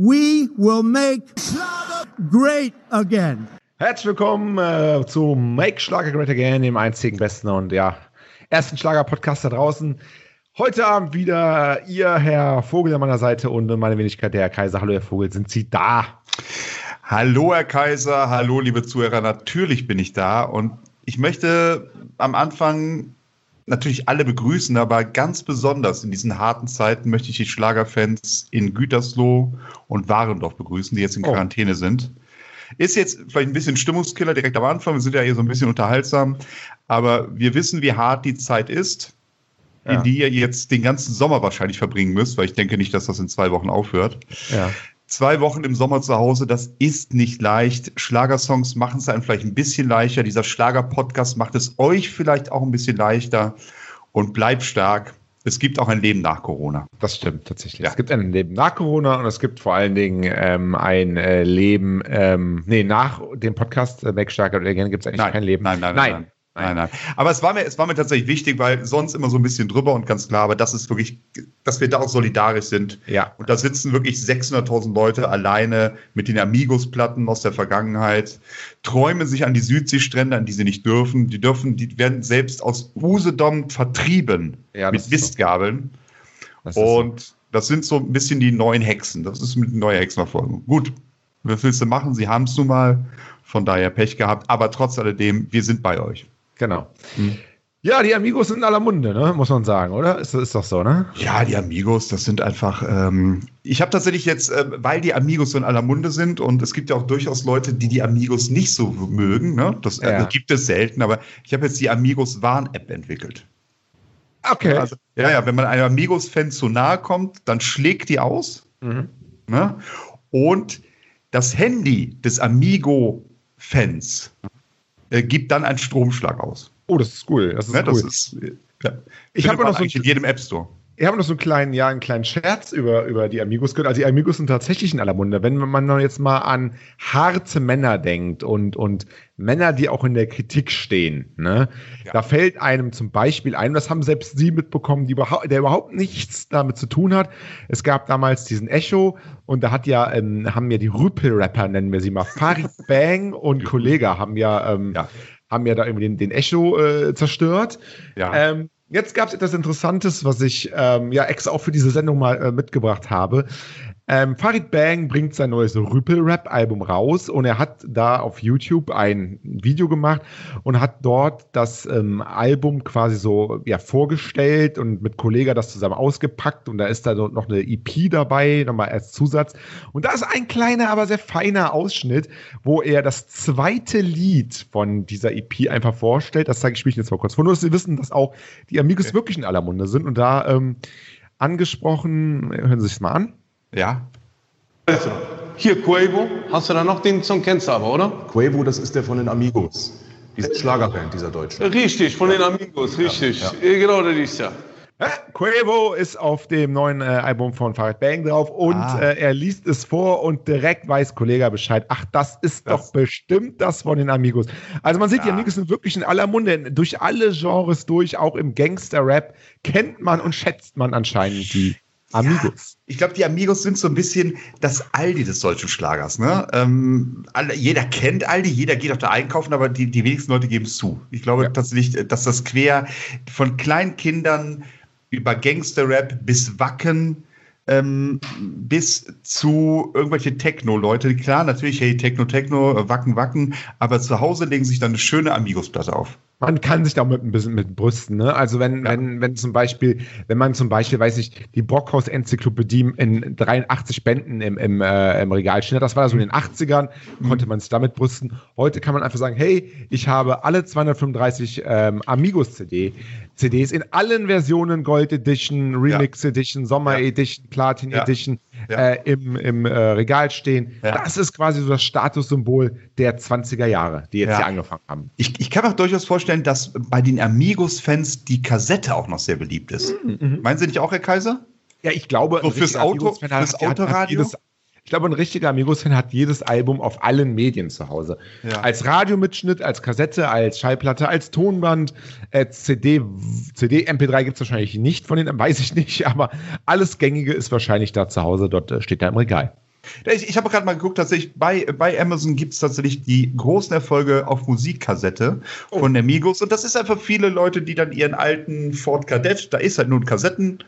we will make Schlager great again. Herzlich willkommen äh, zu Make Schlager Great Again, dem einzigen besten und ja, ersten Schlager-Podcast da draußen. Heute Abend wieder ihr, Herr Vogel an meiner Seite und meine Wenigkeit, der Herr Kaiser. Hallo, Herr Vogel, sind Sie da? Hallo, Herr Kaiser. Hallo, liebe Zuhörer. Natürlich bin ich da und ich möchte am Anfang natürlich alle begrüßen, aber ganz besonders in diesen harten Zeiten möchte ich die Schlagerfans in Gütersloh und Warendorf begrüßen, die jetzt in oh. Quarantäne oh. sind. Ist jetzt vielleicht ein bisschen Stimmungskiller direkt am Anfang. Wir sind ja hier so ein bisschen unterhaltsam. Aber wir wissen, wie hart die Zeit ist, ja. in die ihr jetzt den ganzen Sommer wahrscheinlich verbringen müsst, weil ich denke nicht, dass das in zwei Wochen aufhört. Ja. Zwei Wochen im Sommer zu Hause, das ist nicht leicht. Schlagersongs machen es einem vielleicht ein bisschen leichter. Dieser Schlager-Podcast macht es euch vielleicht auch ein bisschen leichter. Und bleibt stark es gibt auch ein Leben nach Corona. Das stimmt tatsächlich. Ja. Es gibt ein Leben nach Corona und es gibt vor allen Dingen ähm, ein äh, Leben, ähm, nee, nach dem Podcast äh, Make Starker oder gibt es eigentlich nein, kein Leben. Nein, nein, nein. nein. Nein, nein. Aber es war mir, es war mir tatsächlich wichtig, weil sonst immer so ein bisschen drüber und ganz klar, aber das ist wirklich, dass wir da auch solidarisch sind. Ja. Und da sitzen wirklich 600.000 Leute alleine mit den Amigos-Platten aus der Vergangenheit, träumen sich an die Südseestrände, an die sie nicht dürfen. Die dürfen, die werden selbst aus Usedom vertrieben ja, mit Mistgabeln. So. und so. das sind so ein bisschen die neuen Hexen. Das ist mit neuer Hexenverfolgung. Gut, was willst du machen? Sie haben es nun mal. Von daher Pech gehabt. Aber trotz alledem, wir sind bei euch. Genau. Hm. Ja, die Amigos sind in aller Munde, ne? muss man sagen, oder? Ist, ist doch so, ne? Ja, die Amigos, das sind einfach. Ähm, ich habe tatsächlich jetzt, äh, weil die Amigos so in aller Munde sind und es gibt ja auch durchaus Leute, die die Amigos nicht so mögen, ne? Das äh, ja. gibt es selten, aber ich habe jetzt die Amigos Warn-App entwickelt. Okay. Also, ja, ja, wenn man einem Amigos-Fan zu nahe kommt, dann schlägt die aus. Mhm. Ne? Und das Handy des Amigo-Fans äh, gibt dann einen Stromschlag aus. Oh, das ist cool. Das ist ja, cool. Das ist, ja. Ich habe noch so in jedem App Store. Ich habe noch so einen kleinen, ja, einen kleinen Scherz über, über die Amigos gehört. Also die Amigos sind tatsächlich in aller Munde. Wenn man jetzt mal an harte Männer denkt und, und Männer, die auch in der Kritik stehen, ne, ja. da fällt einem zum Beispiel ein, das haben selbst sie mitbekommen, die überhaupt, der überhaupt nichts damit zu tun hat. Es gab damals diesen Echo und da hat ja, ähm, haben ja die Rüpel-Rapper, nennen wir sie mal, Farid Bang und Kollega haben ja, ähm, ja, haben ja da irgendwie den, den Echo äh, zerstört. Ja. Ähm, Jetzt gab es etwas Interessantes, was ich ähm, ja extra auch für diese Sendung mal äh, mitgebracht habe. Ähm, Farid Bang bringt sein neues Rüpel-Rap-Album raus und er hat da auf YouTube ein Video gemacht und hat dort das ähm, Album quasi so ja, vorgestellt und mit Kollega das zusammen ausgepackt und da ist da noch eine EP dabei, nochmal als Zusatz. Und da ist ein kleiner, aber sehr feiner Ausschnitt, wo er das zweite Lied von dieser EP einfach vorstellt. Das zeige ich mich jetzt mal kurz vor, nur dass Sie wissen, dass auch die Amigos okay. wirklich in aller Munde sind und da ähm, angesprochen, hören Sie sich mal an. Ja. Also, hier Quavo, hast du da noch den Song kennst du aber, oder? Quavo, das ist der von den Amigos. Diese Schlagerband, dieser Deutschen. Richtig, von den Amigos, richtig. Ja, ja. Genau, das ist ja. Quavo ist auf dem neuen äh, Album von Farid Bang drauf und ah. äh, er liest es vor und direkt weiß Kollege Bescheid. Ach, das ist das. doch bestimmt das von den Amigos. Also man sieht, ja. die Amigos sind wirklich in aller Munde, durch alle Genres durch, auch im Gangster-Rap kennt man und schätzt man anscheinend die Amigos. Ja, ich glaube, die Amigos sind so ein bisschen das Aldi des deutschen Schlagers. Ne? Ähm, alle, jeder kennt Aldi, jeder geht auch da einkaufen, aber die, die wenigsten Leute geben es zu. Ich glaube ja. tatsächlich, dass das quer von Kleinkindern über Gangster-Rap bis Wacken ähm, bis zu irgendwelche Techno-Leute. Klar, natürlich, hey, Techno, Techno, Wacken, Wacken, aber zu Hause legen sich dann eine schöne Amigos-Platte auf man kann sich da mit ein bisschen mit Brüsten, ne? Also wenn, ja. wenn, wenn zum Beispiel, wenn man zum Beispiel, weiß ich, die Brockhaus-Enzyklopädie in 83 Bänden im, im, äh, im Regal steht, das war so in den 80ern, mhm. konnte man sich damit brüsten. Heute kann man einfach sagen, hey, ich habe alle 235 ähm, Amigos-CD, CDs in allen Versionen, Gold Edition, Remix ja. Edition, Sommer ja. Edition, Platin Edition, äh, im, im äh, Regal stehen. Das ist quasi so das Statussymbol der 20er Jahre, die jetzt hier angefangen haben. Ich, ich kann mir durchaus vorstellen, vorstellen, dass bei den Amigos-Fans die Kassette auch noch sehr beliebt ist. Mhm. mhm. Meinen Sie nicht auch, Herr Kaiser? Ja, ich glaube, so fürs Auto, fürs Autoradio. Ich glaube, ein richtiger Amigos-Fan hat jedes Album auf allen Medien zu Hause. Ja. Als Radiomitschnitt, als Kassette, als Schallplatte, als Tonband, als CD, CD, MP3 gibt es wahrscheinlich nicht von denen, weiß ich nicht, aber alles Gängige ist wahrscheinlich da zu Hause, dort äh, steht da im Regal. Ich, ich habe gerade mal geguckt, tatsächlich bei, bei Amazon gibt es tatsächlich die großen Erfolge auf Musikkassette Oh. von der Migos. Und das ist einfach viele Leute, die dann ihren alten Ford Kadett, da ist halt nur ein Kassettendeck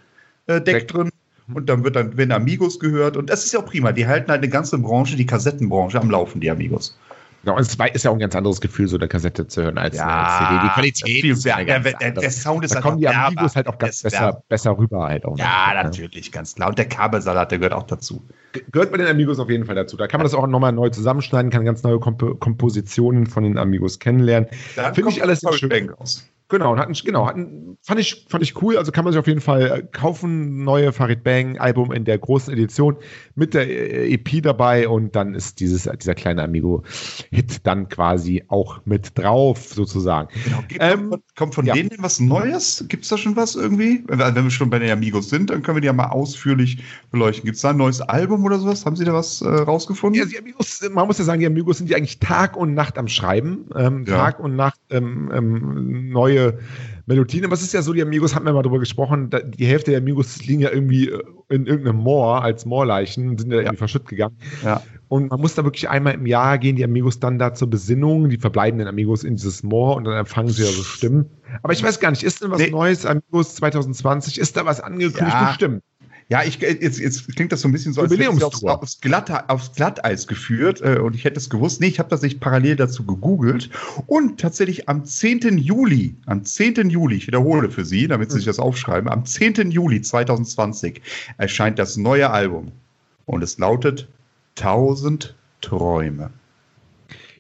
Deck. drin. Und dann wird dann, wenn Amigos gehört. Und das ist ja auch prima. Die halten halt eine ganze Branche, die Kassettenbranche, am Laufen, die Amigos. Genau, und es ist ja auch ein ganz anderes Gefühl, so eine Kassette zu hören als eine CD. Die Qualität ist ja ganz Der- der- der Sound ist da einfach kommen die. Amigos halt auch ganz wärmer. besser, besser rüber halt auch. Ja, noch. natürlich, ganz klar. Und der Kabelsalat, der gehört auch dazu. Ge- Gehört bei den Amigos auf jeden Fall dazu. Da kann man das auch nochmal neu zusammenschneiden, kann ganz neue Komp Kompositionen von den Amigos kennenlernen. Da Finde ich alles schön. Raus. Genau, und hatten, genau hatten, fand, ich, fand ich cool. Also kann man sich auf jeden Fall äh, kaufen. Neue Farid Bang Album in der großen Edition mit der äh, EP dabei und dann ist dieses, dieser kleine Amigo-Hit dann quasi auch mit drauf, sozusagen. Genau. Ähm, kommt, kommt von ja. denen was Neues? Gibt es da schon was irgendwie? Wenn wir schon bei den Amigos sind, dann können wir die ja mal ausführlich beleuchten. Gibt es da ein neues Album oder sowas? Haben Sie da was äh, rausgefunden? Ja, die Amigos, man muss ja sagen, die Amigos sind ja eigentlich Tag und Nacht am Schreiben. Ähm, Ja. Tag und Nacht ähm, ähm, neue Melodien. Aber es ist ja so, die Amigos hatten wir mal drüber gesprochen, die Hälfte der Amigos liegen ja irgendwie äh, in irgendeinem Moor als Moorleichen, sind ja, irgendwie verschütt gegangen. ja. Und man muss da wirklich einmal im Jahr gehen, die Amigos dann da zur Besinnung, die verbleibenden Amigos in dieses Moor und dann empfangen sie ja so Stimmen. Aber ich weiß gar nicht, ist denn was Nee. Neues, Amigos 2020? Ist da was angekündigt? Ja. Bestimmt. Ja, ich, äh, jetzt, jetzt klingt das so ein bisschen so, als hätte ich aufs, aufs, Glatte, aufs Glatteis geführt äh, und ich hätte es gewusst. Nee, ich habe tatsächlich parallel dazu gegoogelt und tatsächlich am 10. Juli, am 10. Juli, ich wiederhole für Sie, damit Sie sich das aufschreiben, am 10. Juli 2020 erscheint das neue Album und es lautet 1000 Träume.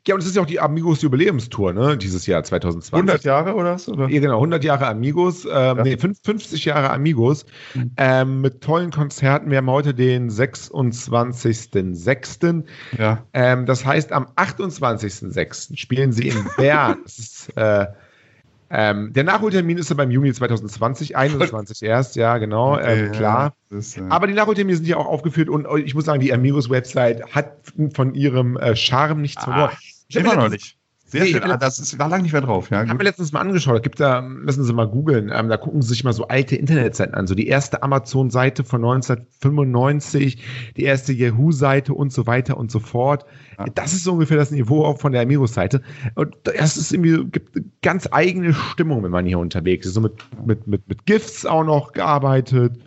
Ja, und es ist ja auch die Amigos Jubiläumstour, ne, dieses Jahr 2020. 100 Jahre oder was? Oder? Ja, genau, 100 Jahre Amigos, ähm, nee, fünf- 50 Jahre Amigos, ähm, mit tollen Konzerten. Wir haben heute den 26.06. Ja. Ähm, das heißt, am 28.06. spielen sie in Bern. das ist, äh, ähm, der Nachholtermin ist ja beim Juni 2020, 21 erst, ja, genau, ähm, Okay, klar. ja, das ist, äh, Aber die Nachholtermine sind ja auch aufgeführt und ich muss sagen, die Amigos-Website hat von ihrem äh, Charme nichts verloren. Immer noch nicht. Sehr Nee, schön. Ah, das ist, war lange nicht mehr drauf. Ja, Ich habe mir letztens mal angeschaut, da gibt da, müssen Sie mal googeln, ähm, da gucken Sie sich mal so alte Internetseiten an, so die erste Amazon-Seite von 1995, die erste Yahoo-Seite und so weiter und so fort. Ja. Das ist so ungefähr das Niveau auch von der Amigos-Seite. Und das ist irgendwie, gibt eine ganz eigene Stimmung, wenn man hier unterwegs ist. So mit, mit, mit, mit GIFs auch noch gearbeitet.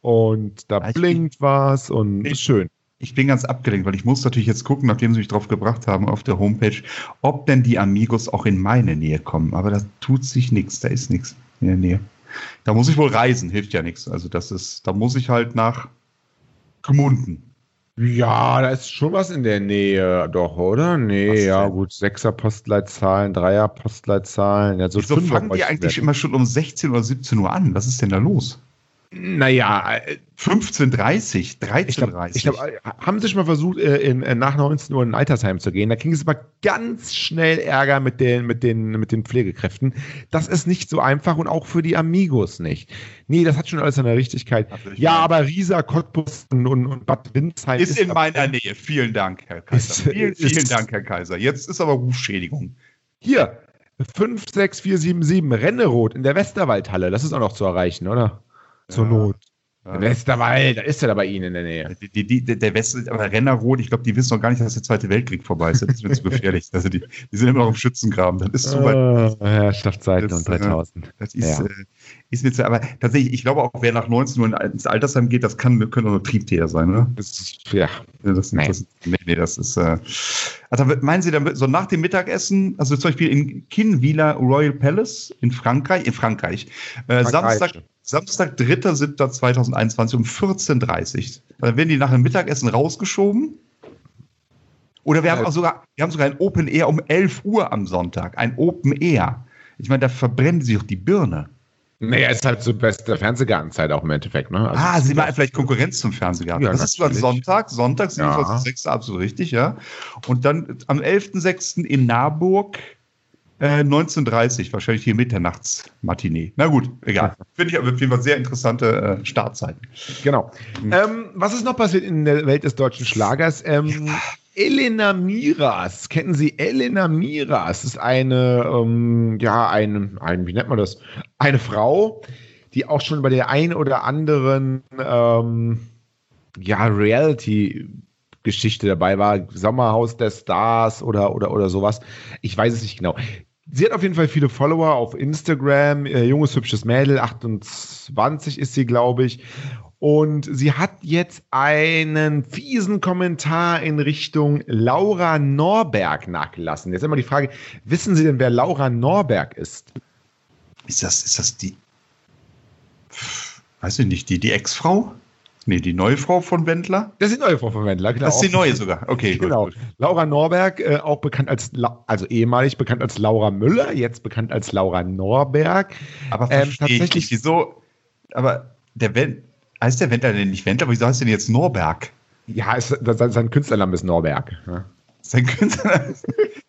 Und da Ja, ich- blinkt was und ist schön. Ich bin ganz abgelenkt, weil ich muss natürlich jetzt gucken, nachdem sie mich drauf gebracht haben auf der Homepage, ob denn die Amigos auch in meine Nähe kommen. Aber da tut sich nichts, da ist nichts in der Nähe. Da muss ich wohl reisen, hilft ja nichts. Also das ist, da muss ich halt nach Gmunden. Ja, da ist schon was in der Nähe, doch, oder? Nee, ja, gut. Sechser Postleitzahlen, Dreier Postleitzahlen. Ja, so Wieso fangen die eigentlich wir. immer schon um 16 oder 17 Uhr an? Was ist denn da los? Naja, äh, 15.30 ich glaube, 13.30 ich glaub, äh, haben Sie schon mal versucht, äh, in, äh, nach 19 Uhr in ein Altersheim zu gehen? Da kriegen Sie aber ganz schnell Ärger mit den, mit, den, mit den Pflegekräften. Das ist nicht so einfach und auch für die Amigos nicht. Nee, das hat schon alles seine Richtigkeit. Also ich Ja, aber Riesa, Cottbus und, und, Bad Windsheim ist in ab- meiner Nähe. Vielen Dank, Herr Kaiser. Ist- vielen, vielen ist- Dank, Herr Kaiser. Jetzt ist aber Rufschädigung. Hier, 56477 Rennerot in der Westerwaldhalle. Das ist auch noch zu erreichen, oder? Zur Ja. Not. Ja. Westerwald, da ist er da bei Ihnen in der Nähe. Die, die, die, der West, aber Rennerrot, ich glaube, die wissen noch gar nicht, dass der Zweite Weltkrieg vorbei ist. Das ist mir zu gefährlich. Also die, die sind immer noch im Schützengraben. Das ist zu weit. Ah, Herrschaftszeiten Das, und 3000. Das ist, Ja. äh, ist mir zu, aber tatsächlich, ich glaube auch, wer nach 19 Uhr ins Altersheim geht, das kann, können auch nur Triebtäter sein, ne? Das ist, ja. Das, Nee. das, nee, nee, das ist. Äh, also meinen Sie dann so nach dem Mittagessen, also zum Beispiel in Kinvilla Royal Palace in Frankreich, in Frankreich, äh, Frankreich. Samstag, Samstag 3.7.2021 um 14.30 Uhr. Dann werden die nach dem Mittagessen rausgeschoben. Oder wir haben Ja. auch sogar, wir haben sogar ein Open Air um 11 Uhr am Sonntag. Ein Open Air. Ich meine, da verbrennen sie doch die Birne. Naja, ist halt so beste Fernsehgartenzeit auch im Endeffekt, ne? Also, ah, Sie meinen vielleicht Konkurrenz zum Fernsehgarten. Ja, das ist natürlich. Sonntag, Sonntag, Ja. 27.06. absolut richtig, ja. Und dann am 11.06. in Marburg äh, 19.30 wahrscheinlich hier Mitternachtsmatinee. Na gut, egal. Finde ich aber auf jeden Fall sehr interessante äh, Startzeiten. Genau. Mhm. Ähm, was ist noch passiert in der Welt des deutschen Schlagers? Ähm, Elena Miras, kennen Sie Elena Miras? Das ist eine, ähm, ja, eine, ein, wie nennt man das? Eine Frau, die auch schon bei der einen oder anderen, ähm, ja, Reality Geschichte dabei war. Sommerhaus der Stars oder, oder, oder sowas. Ich weiß es nicht genau. Sie hat auf jeden Fall viele Follower auf Instagram. Äh, junges, hübsches Mädel, 28 ist sie, glaube ich. Und sie hat jetzt einen fiesen Kommentar in Richtung Laura Norberg nachgelassen. Jetzt immer die Frage: Wissen Sie denn, wer Laura Norberg ist? Ist das, ist das die. Weiß ich nicht, die, die Ex-Frau? Nee, die neue Frau von Wendler? Das ist die neue Frau von Wendler, genau. Das ist die neue sogar. Okay, genau. Gut, gut. Laura Norberg, äh, auch bekannt als, La also ehemalig bekannt als Laura Müller, jetzt bekannt als Laura Norberg. Aber ähm, tatsächlich. Wieso? Aber der Wendler Heißt der Wendler denn nicht Wendler? Wieso heißt der denn jetzt Norberg? Ja, ist, sein, sein Künstlername ist Norberg. Ja. Sein Künstlername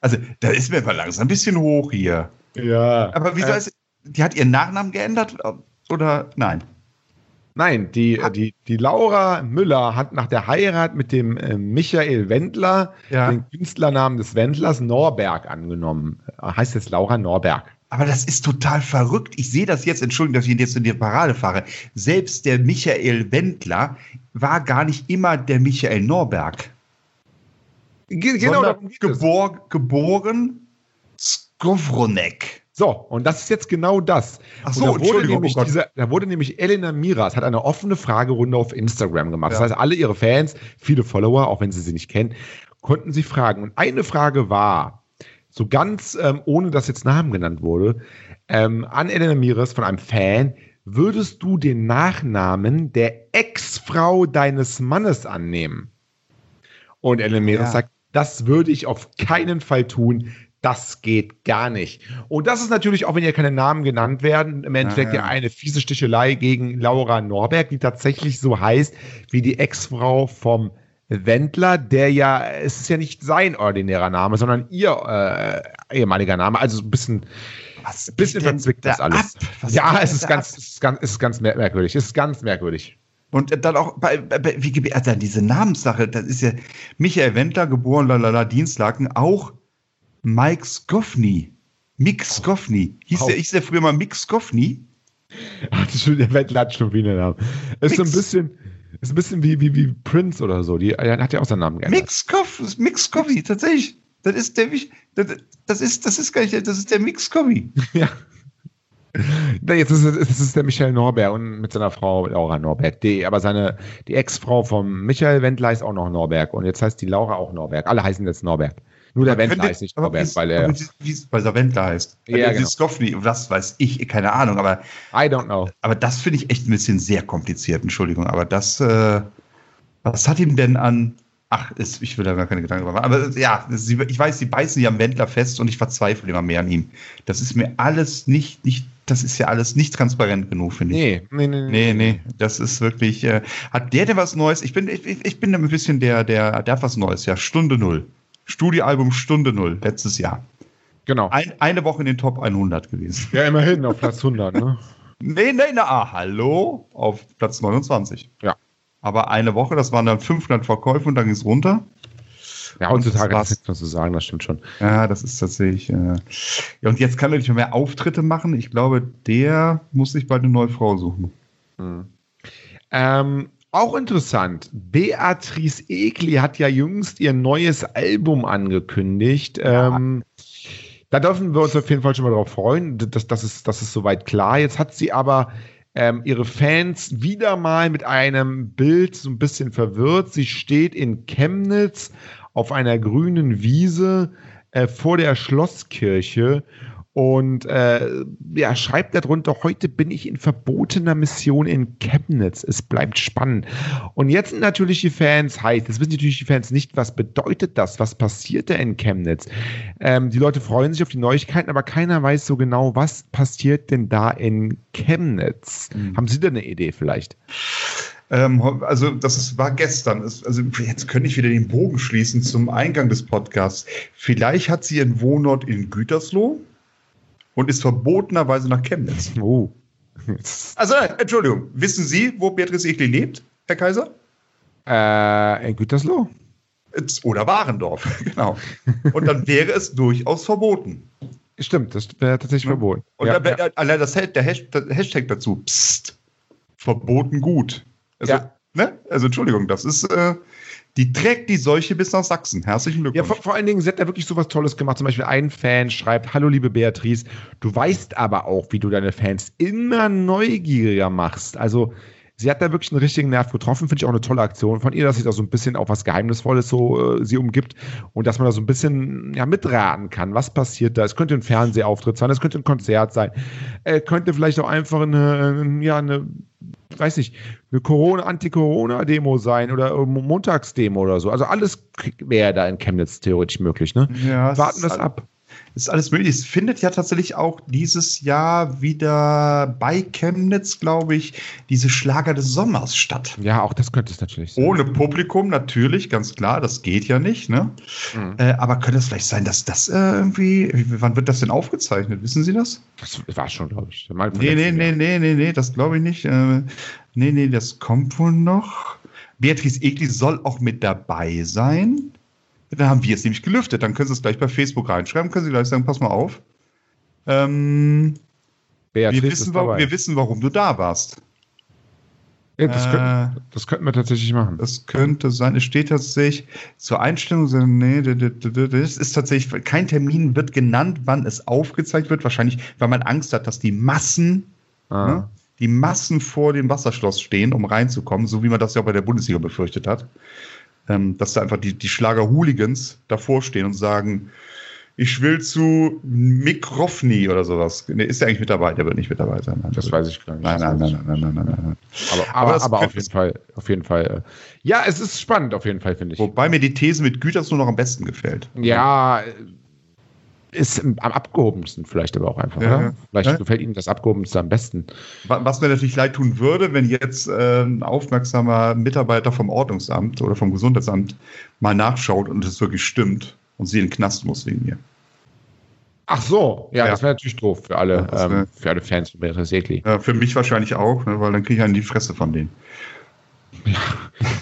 Also, da ist mir mal langsam ein bisschen hoch hier. Ja. Aber wieso äh, ist. Die hat ihren Nachnamen geändert? Oder nein? Nein, die, die, die Laura Müller hat nach der Heirat mit dem äh, Michael Wendler ja. den Künstlernamen des Wendlers Norberg angenommen. Heißt jetzt Laura Norberg. Aber das ist total verrückt. Ich sehe das jetzt, Entschuldigung, dass ich jetzt in die Parade fahre. Selbst der Michael Wendler war gar nicht immer der Michael Norberg. Ge genau, gebor geboren Skowronek. So, und das ist jetzt genau das. Ach so, da wurde, nämlich oh diese, da wurde nämlich Elena Miras, hat eine offene Fragerunde auf Instagram gemacht. Ja. Das heißt, alle ihre Fans, viele Follower, auch wenn sie sie nicht kennen, konnten sie fragen. Und eine Frage war, so ganz, ähm, ohne dass jetzt Namen genannt wurde, ähm, an Elena Miras von einem Fan, würdest du den Nachnamen der Ex-Frau deines Mannes annehmen? Und Elena Miras ja. sagt, das würde ich auf keinen Fall tun. Das geht gar nicht. Und das ist natürlich, auch wenn hier keine Namen genannt werden, im Endeffekt ja eine fiese Stichelei gegen Laura Norberg, die tatsächlich so heißt wie die Ex-Frau vom Wendler, der ja, es ist ja nicht sein ordinärer Name, sondern ihr äh, ehemaliger Name. Also ein bisschen, was bisschen verzwickt das alles. Ja, es ist, ganz, es ist ganz, es ist ganz merkwürdig. Es ist ganz merkwürdig. Und dann auch bei, bei wie also diese Namenssache, das ist ja Michael Wendler, geboren, lalala, Dienstlaken, auch Mike Skoffny. Mick Skoffny. Hieß oh. der, hieß der früher mal Mick Skoffny? Ach, der Wendler hat schon wieder Namen. Ist so ein bisschen, ist ein bisschen wie, wie, wie Prince oder so. Die hat ja auch seinen Namen geändert. Mix, Coffee, Mix Coffee, tatsächlich. Das ist der, das, das ist, das ist gar nicht, das ist der Mix Coffee. Ja. Jetzt ist es, es ist der Michael Norberg und mit seiner Frau Laura Norberg. Die, aber seine, die Ex-Frau von Michael Wendler ist auch noch Norberg. Und jetzt heißt die Laura auch Norberg. Alle heißen jetzt Norberg. Nur der Wendler heißt nicht Norbert, weil er. Wie, weil der Wendler heißt. Ja, genau. Skofny, was weiß ich, keine Ahnung, aber. I don't know. Aber das finde ich echt ein bisschen sehr kompliziert, Entschuldigung. Aber das, äh, was hat ihm denn an. Ach, ist, ich will da gar keine Gedanken machen. Aber ja, ich weiß, sie beißen ja am Wendler fest und ich verzweifle immer mehr an ihm. Das ist mir alles nicht, nicht das ist ja alles nicht transparent genug, finde ich. Nee, nee, nee. Nee, nee. Das ist wirklich. Äh, hat der denn was Neues? Ich bin, ich, ich bin ein bisschen der, der, der hat was Neues, ja. Stunde Null. Studioalbum Stunde Null, letztes Jahr. Genau. Ein, eine Woche in den Top 100 gewesen. Ja, immerhin auf Platz 100, ne? nee, nee, na, ah, hallo, auf Platz 29. Ja. Aber eine Woche, das waren dann 500 Verkäufe und dann ging es runter. Ja, heutzutage ist nichts mehr zu sagen, das stimmt schon. Ja, das ist tatsächlich. Äh ja, und jetzt kann er nicht mehr Auftritte machen. Ich glaube, der muss sich bald eine neue Frau suchen. Hm. Ähm, auch interessant. Beatrice Egli hat ja jüngst ihr neues Album angekündigt. Ja. Ähm, da dürfen wir uns auf jeden Fall schon mal darauf freuen. Das, das, ist, das ist soweit klar. Jetzt hat sie aber ähm, ihre Fans wieder mal mit einem Bild so ein bisschen verwirrt. Sie steht in Chemnitz auf einer grünen Wiese äh, vor der Schlosskirche und äh, ja, schreibt darunter, heute bin ich in verbotener Mission in Chemnitz. Es bleibt spannend. Und jetzt sind natürlich die Fans heiß. Das wissen natürlich die Fans nicht, was bedeutet das? Was passiert da in Chemnitz? Ähm, die Leute freuen sich auf die Neuigkeiten, aber keiner weiß so genau, was passiert denn da in Chemnitz. Mhm. Haben Sie da eine Idee vielleicht? Ähm, also, das ist, war gestern. Also, jetzt könnte ich wieder den Bogen schließen zum Eingang des Podcasts. Vielleicht hat sie ihren Wohnort in Gütersloh und ist verbotenerweise nach Chemnitz. Oh. Also, Entschuldigung, wissen Sie, wo Beatrice Egli lebt, Herr Kaiser? Äh, in Gütersloh. Oder Warendorf, genau. Und dann wäre es durchaus verboten. Stimmt, das wäre tatsächlich ja. verboten. Und ja, dann, ja. allein das, der Hashtag dazu, psst, verboten gut. Also, ja. ne? also Entschuldigung, das ist, äh, Die trägt die Seuche bis nach Sachsen. Herzlichen Ja, Glückwunsch. vor, vor allen Dingen, sie hat da wirklich sowas Tolles gemacht. Zum Beispiel ein Fan schreibt, hallo liebe Beatrice, du weißt aber auch, wie du deine Fans immer neugieriger machst. Also sie hat da wirklich einen richtigen Nerv getroffen. Finde ich auch eine tolle Aktion von ihr, dass sie da so ein bisschen auch was Geheimnisvolles so äh, sie umgibt und dass man da so ein bisschen ja, mitraten kann. Was passiert da? Es könnte ein Fernsehauftritt sein, es könnte ein Konzert sein, äh, könnte vielleicht auch einfach eine, äh, ja, eine weiß nicht, eine Corona, Anti-Corona-Demo sein oder Montagsdemo oder so. Also alles wäre da in Chemnitz theoretisch möglich, ne? Ja, Warten ist wir es all- ab. Ist alles möglich. Es findet ja tatsächlich auch dieses Jahr wieder bei Chemnitz, glaube ich, diese Schlager des Sommers statt. Ja, auch das könnte es natürlich sein. Ohne Publikum natürlich, ganz klar, das geht ja nicht. Ne? Mhm. Äh, aber könnte es vielleicht sein, dass das äh, irgendwie, wie- wann wird das denn aufgezeichnet? Wissen Sie das? Das war schon, glaube ich. Mal Nee, nee, nee, nee, nee, nee, das glaube ich nicht. Äh, nee, nee, das kommt wohl noch. Beatrice Egli soll auch mit dabei sein. Dann haben wir es nämlich gelüftet. Dann können Sie es gleich bei Facebook reinschreiben. Können Sie gleich sagen, pass mal auf. Ähm, wir, wissen, wir wissen, warum du da warst. ja, das, äh, könnten, das könnten wir tatsächlich machen. Das könnte sein. Es steht tatsächlich zur Einstellung. Nee, das ist tatsächlich kein Termin wird genannt, wann es aufgezeigt wird. Wahrscheinlich, weil man Angst hat, dass die Massen, Ah. ne, die Massen vor dem Wasserschloss stehen, um reinzukommen, so wie man das ja auch bei der Bundesliga befürchtet hat. Ähm, dass da einfach die, die Schlager-Hooligans davor stehen und sagen, ich will zu Mick Roffny oder sowas. Nee, ist der eigentlich mit dabei? Der wird nicht mit dabei sein. Nein, Das weiß ich gar nicht. Nein, nein, nein, nein, nein, nein, nein, nein. Aber, Aber aber, aber auf jeden Fall, auf jeden Fall. äh, Ja, es ist spannend, auf jeden Fall, finde ich. Wobei mir die These mit Güters nur noch am besten gefällt. Ja, ist am abgehobensten vielleicht aber auch einfach. Ja, oder? ja. Vielleicht Ja. gefällt Ihnen das abgehobenste am besten. Wa- Was mir natürlich leid tun würde, wenn jetzt äh, ein aufmerksamer Mitarbeiter vom Ordnungsamt oder vom Gesundheitsamt mal nachschaut und es wirklich stimmt und sie in den Knast muss wegen mir. Ach so, ja, Ja. das wäre natürlich doof für alle, das wär- ähm, für alle Fans von Beatrice Egli. Äh, für mich wahrscheinlich auch, ne, weil dann kriege ich einen in die Fresse von denen.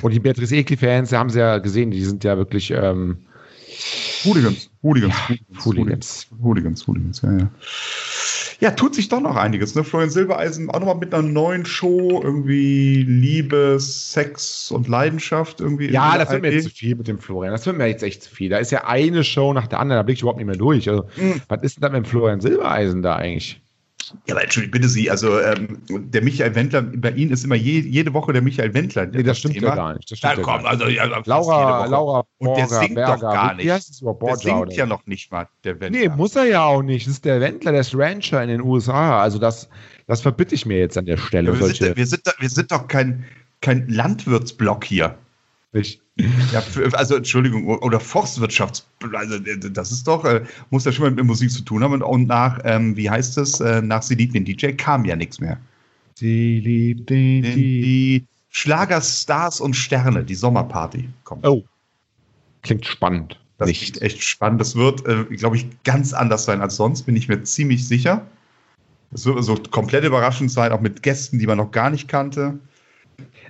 Und die Beatrice Egli-Fans, haben sie ja gesehen, die sind ja wirklich ähm, Hooligans, Hooligans, Hooligans. Hooligans, Hooligans, ja, ja. Ja, tut sich doch noch einiges. Ne? Florian Silbereisen auch nochmal mit einer neuen Show, irgendwie Liebe, Sex und Leidenschaft irgendwie. Ja, das wird mir jetzt zu viel mit dem Florian. Das wird mir jetzt echt zu viel. Da ist ja eine Show nach der anderen, da blicke ich überhaupt nicht mehr durch. Also, Mhm. was ist denn da mit dem Florian Silbereisen da eigentlich? Ja, aber entschuldigung, bitte Sie, also ähm, der Michael Wendler, bei Ihnen ist immer je, jede Woche der Michael Wendler. Nee, das stimmt ja gar nicht. Das stimmt ja komm, also ja, Laura. Laura Und der Borger, singt Berger. doch gar nicht. Der Borger, singt ja noch nicht mal, der Wendler. Nee, muss er ja auch nicht. Das ist der Wendler, der ist Rancher in den USA. Also das, das verbitte ich mir jetzt an der Stelle. ja, wir, sind, wir, sind, doch- wir sind doch kein, kein Landwirtsblock hier. Nicht. Ja, also Entschuldigung, oder Forstwirtschafts... Also das ist doch, äh, muss ja schon mal mit Musik zu tun haben. Und, und nach, ähm, wie heißt es, äh, nach Sie liebt den DJ kam ja nichts mehr. Sie liebt den, Die, die. die Schlagerstars und Sterne, die Sommerparty kommt. Oh. Klingt spannend. Das nicht. ist echt spannend. Das wird, äh, glaube ich, ganz anders sein als sonst, bin ich mir ziemlich sicher. Es wird so komplett überraschend sein, auch mit Gästen, die man noch gar nicht kannte.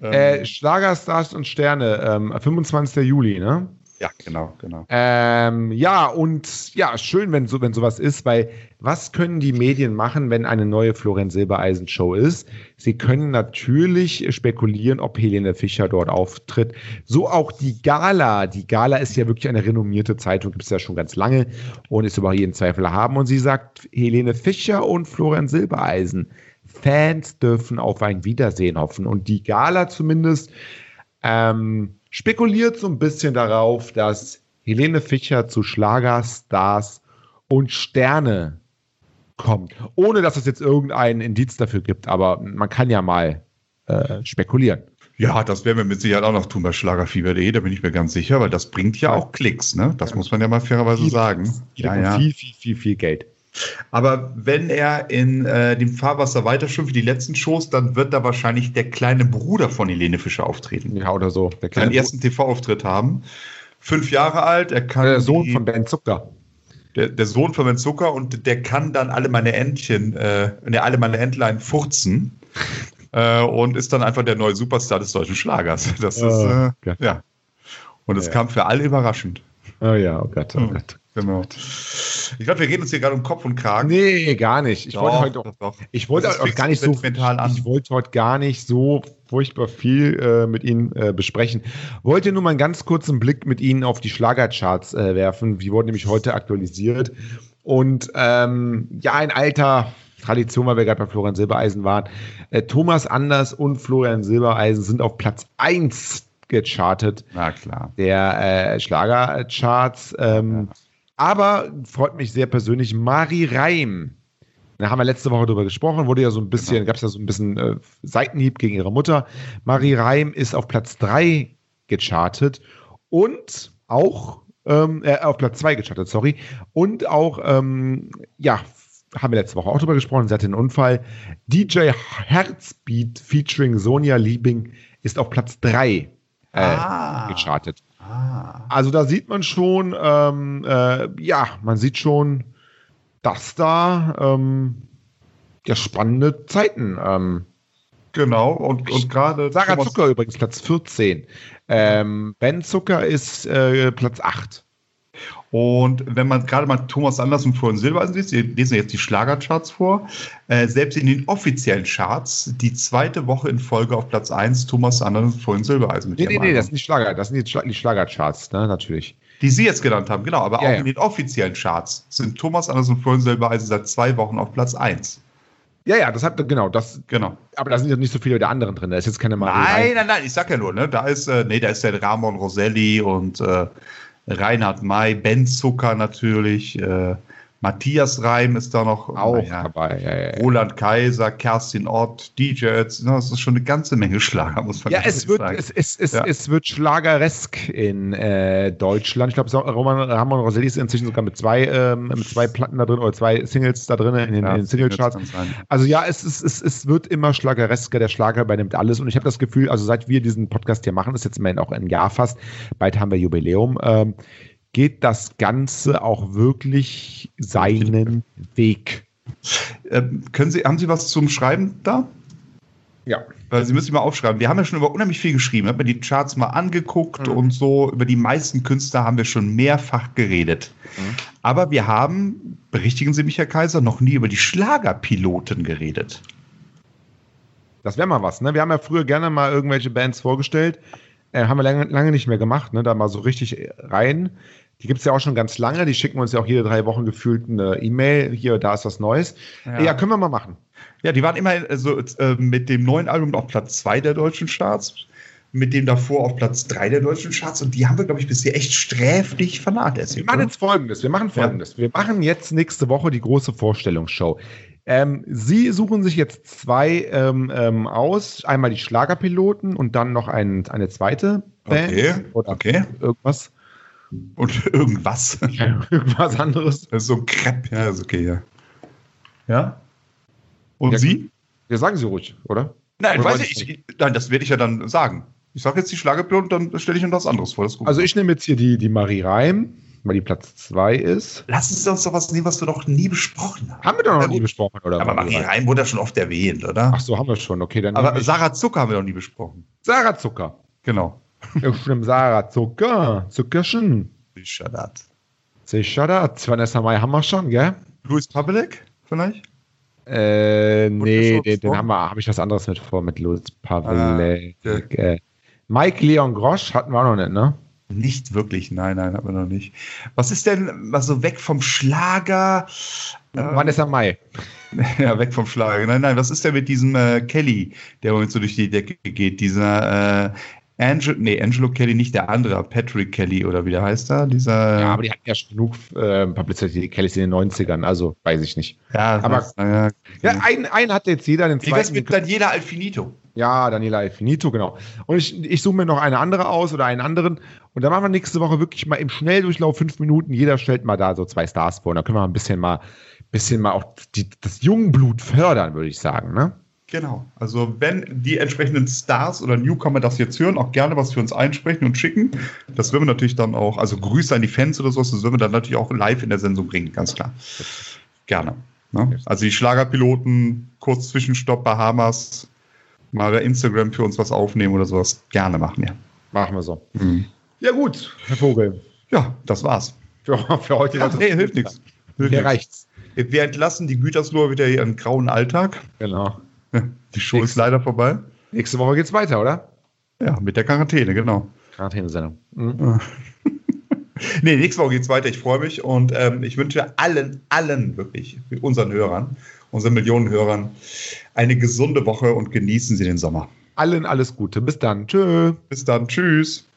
Ähm, Äh, Schlagerstars und Sterne, ähm, 25. Juli, ne? ja, genau, genau. Ähm, ja, und ja, schön, wenn, so, wenn sowas ist, weil was können die Medien machen, wenn eine neue Florian Silbereisen Show ist? Sie können natürlich spekulieren, ob Helene Fischer dort auftritt. So auch die Gala. Die Gala ist ja wirklich eine renommierte Zeitung, gibt es ja schon ganz lange und ist über jeden Zweifel erhaben. Und sie sagt, Helene Fischer und Florian Silbereisen. Fans dürfen auf ein Wiedersehen hoffen. Und die Gala zumindest ähm, spekuliert so ein bisschen darauf, dass Helene Fischer zu Schlagerstars und Sterne kommt. Ohne dass es jetzt irgendeinen Indiz dafür gibt, aber man kann ja mal äh, spekulieren. Ja, das werden wir mit Sicherheit auch noch tun bei Schlagerfieber.de, da bin ich mir ganz sicher, weil das bringt ja auch Klicks, ne? Das muss man ja mal fairerweise sagen. Ja, ja. Viel, viel, viel, viel Geld. Aber wenn er in äh, dem Fahrwasser weiterschimpft, die letzten Shows, dann wird da wahrscheinlich der kleine Bruder von Helene Fischer auftreten. Ja, oder so. Der, Seinen kleine ersten TV-Auftritt haben. Fünf Jahre alt, er kann. der Sohn die- von Ben Zucker. der, der Sohn von Ben Zucker und der kann dann alle meine Entchen, äh, ne, alle meine Entlein furzen. äh, und ist dann einfach der neue Superstar des deutschen Schlagers. Das Oh, ist, äh, ja. Und es Ja. kam für alle überraschend. Oh ja, oh Gott, oh Hm. Gott. Genau. Ich glaube, wir gehen uns hier gerade um Kopf und Kragen. Nee, gar nicht. Ich Doch, wollte heute doch, doch. Ich wollte auch gar nicht so. Ich wollte heute gar nicht so furchtbar viel äh, mit Ihnen äh, besprechen. Wollte nur mal einen ganz kurzen Blick mit Ihnen auf die Schlagercharts äh, werfen. Die wurden nämlich heute aktualisiert. Und ähm, ja, ein alter Tradition, weil wir gerade bei Florian Silbereisen waren. Äh, Thomas Anders und Florian Silbereisen sind auf Platz 1 gechartet Na klar. der äh, Schlagercharts. Ähm, Aber freut mich sehr persönlich, Mari Reim. Da haben wir letzte Woche drüber gesprochen, wurde ja so ein bisschen, Genau. gab es ja so ein bisschen äh, Seitenhieb gegen ihre Mutter. Mari Reim ist auf Platz 3 gechartet und auch ähm, äh, auf Platz 2 gechartet, sorry. Und auch, ähm, ja, haben wir letzte Woche auch drüber gesprochen, sie hatte einen Unfall. DJ Herzbeat featuring Sonja Liebing ist auf Platz 3 äh, Ah. gechartet. Ah. Also da sieht man schon, ähm, äh, ja, man sieht schon, dass da ähm, ja spannende Zeiten. Ähm, Genau, und, und gerade. Sarah Thomas- Zucker übrigens Platz 14. Ähm, ben Zucker ist äh, Platz 8. Und wenn man gerade mal Thomas Anders und Florian Silbereisen liest, wir lesen jetzt die Schlagercharts vor, äh, selbst in den offiziellen Charts die zweite Woche in Folge auf Platz 1 Thomas Anders und Florian Silbereisen mit Nee, nee, nee, das sind die Schlager, das sind die, Schla die Schlagercharts, ne, natürlich. Die Sie jetzt genannt haben, genau, aber Ja, auch ja. in den offiziellen Charts sind Thomas Anders und Florian Silbereisen seit zwei Wochen auf Platz 1. Ja, ja, das hat, genau, das, Genau. aber da sind ja nicht so viele der anderen drin. Da ist jetzt keine Marie Nein, nein, nein, ich sag ja nur, ne? Da ist, äh, nee, da ist der Ramon Roselli und äh, Reinhard May, Ben Zucker natürlich, äh, Matthias Reim ist da noch. auch naja, dabei. Ja, ja, ja. Roland Kaiser, Kerstin Ott, DJ Ötz, ne, das ist schon eine ganze Menge Schlager, muss man Ja, es wird, sagen. es, es, es, Ja. es wird schlageresk in äh, Deutschland. Ich glaube, Roman Ramon Roselli ist inzwischen sogar mit zwei, ähm, mit zwei Platten da drin oder zwei Singles da drin in den, Ja, in den Singlecharts. Also ja, es, ist, es, es wird immer schlageresker. Der Schlager übernimmt alles. Und ich habe das Gefühl, also seit wir diesen Podcast hier machen, ist jetzt immerhin auch ein Jahr fast, bald haben wir Jubiläum, ähm, geht das Ganze auch wirklich seinen Weg. Ähm, können Sie, haben Sie was zum Schreiben da? Ja. Weil Sie müssen mal aufschreiben. Wir haben ja schon über unheimlich viel geschrieben. Ich habe mir die Charts mal angeguckt Mhm. und so. Über die meisten Künstler haben wir schon mehrfach geredet. Mhm. Aber wir haben, berichtigen Sie mich, Herr Kaiser, noch nie über die Schlagerpiloten geredet. Das wäre mal was, ne? Wir haben ja früher gerne mal irgendwelche Bands vorgestellt. Äh, haben wir lange, lange nicht mehr gemacht, ne? Da mal so richtig rein. Die gibt es ja auch schon ganz lange. Die schicken uns ja auch jede drei Wochen gefühlt eine E-Mail. Hier, da ist was Neues. Ja. Ja. können wir mal machen. Ja, die waren immer also, äh, mit dem neuen Album auf Platz 2 der deutschen Charts, mit dem davor auf Platz 3 der deutschen Charts und die haben wir, glaube ich, bisher echt sträflich Wir vernachlässigt. machen oder? jetzt folgendes. Wir machen folgendes. Wir machen jetzt nächste Woche die große Vorstellungsshow. Ähm, Sie suchen sich jetzt zwei ähm, ähm, aus. Einmal die Schlagerpiloten und dann noch ein, eine zweite Band. Okay, Oder okay. irgendwas. Und irgendwas. irgendwas anderes. So Crepe. Ja, ist okay, ja. Ja? Und Ja, Sie? Wir sagen Sie ruhig, oder? Nein, Oder weiß ich, ich, nein, das werde ich ja dann sagen. Ich sage jetzt die Schlagerpiloten, dann stelle ich Ihnen was anderes vor. Also ich nehme jetzt hier die, die Marie Reim, weil die Platz 2 ist. Sie uns doch was nehmen, was wir noch nie besprochen haben. Haben wir doch noch Ja, nie besprochen, oder? Aber Marie Reim wurde ja schon oft erwähnt, oder? Ach so, haben wir schon. Okay, dann Aber Sarah Zucker haben wir noch nie besprochen. Sarah Zucker. Genau. Stimmt, Sarah Zucker. Zuckerchen. Sicher das. Sicher das. Vanessa Mai haben wir schon, gell? Louis Pavlik vielleicht? Äh, nee, schon den, den vor? haben wir, habe ich was anderes mit vor, mit Louis Pavelek. Ah, okay. äh, Mike Leon Grosch hatten wir auch noch nicht, ne? Nicht wirklich, nein, nein, haben wir noch nicht. Was ist denn mal so weg vom Schlager? Ähm, Vanessa Mai. Ja, weg vom Schlager. Nein, nein, was ist denn mit diesem äh, Kelly, der uns so durch die Decke geht? Dieser äh, Angel, nee, Angelo Kelly, nicht der andere, Patrick Kelly oder wie der heißt da? Dieser. Ja, aber die hatten ja schon genug äh, Publicity, Kellys in den 90ern, also weiß ich nicht. ja, aber- das- ja, Ja, einen, einen hat jetzt jeder, den Wie wär's zweiten. mit Daniela Alfinito? Ja, Daniela Finito, genau. Und ich, ich suche mir noch eine andere aus oder einen anderen. Und dann machen wir nächste Woche wirklich mal im Schnelldurchlauf fünf Minuten. Jeder stellt mal da so zwei Stars vor. Und dann können wir mal ein bisschen mal, bisschen mal auch die, das Jungblut fördern, würde ich sagen. Ne? Genau. Also wenn die entsprechenden Stars oder Newcomer das jetzt hören, auch gerne was für uns einsprechen und schicken. Das würden wir natürlich dann auch, also Grüße an die Fans oder sowas, das würden wir dann natürlich auch live in der Sendung bringen, ganz klar. Gerne. Ne? Also die Schlagerpiloten, kurz Zwischenstopp Bahamas, mal bei Instagram für uns was aufnehmen oder sowas, gerne machen, ja. Machen wir so. Ja, gut, Herr Vogel. Ja, das war's. Für, für heute. Ja, nee, hilft nichts. Hier reicht's. Wir entlassen die Gütersloher wieder ihren grauen Alltag. Genau. Die Show ist leider vorbei. Nächste Woche geht's weiter, oder? Ja, mit der Quarantäne, genau. Quarantänesendung. Mhm. Nee, nächste Woche geht's weiter. Ich freue mich und ähm, ich wünsche allen, allen wirklich, unseren Hörern, unseren Millionen Hörern, eine gesunde Woche und genießen Sie den Sommer. Allen alles Gute. Bis dann. Tschö. Bis dann. Tschüss.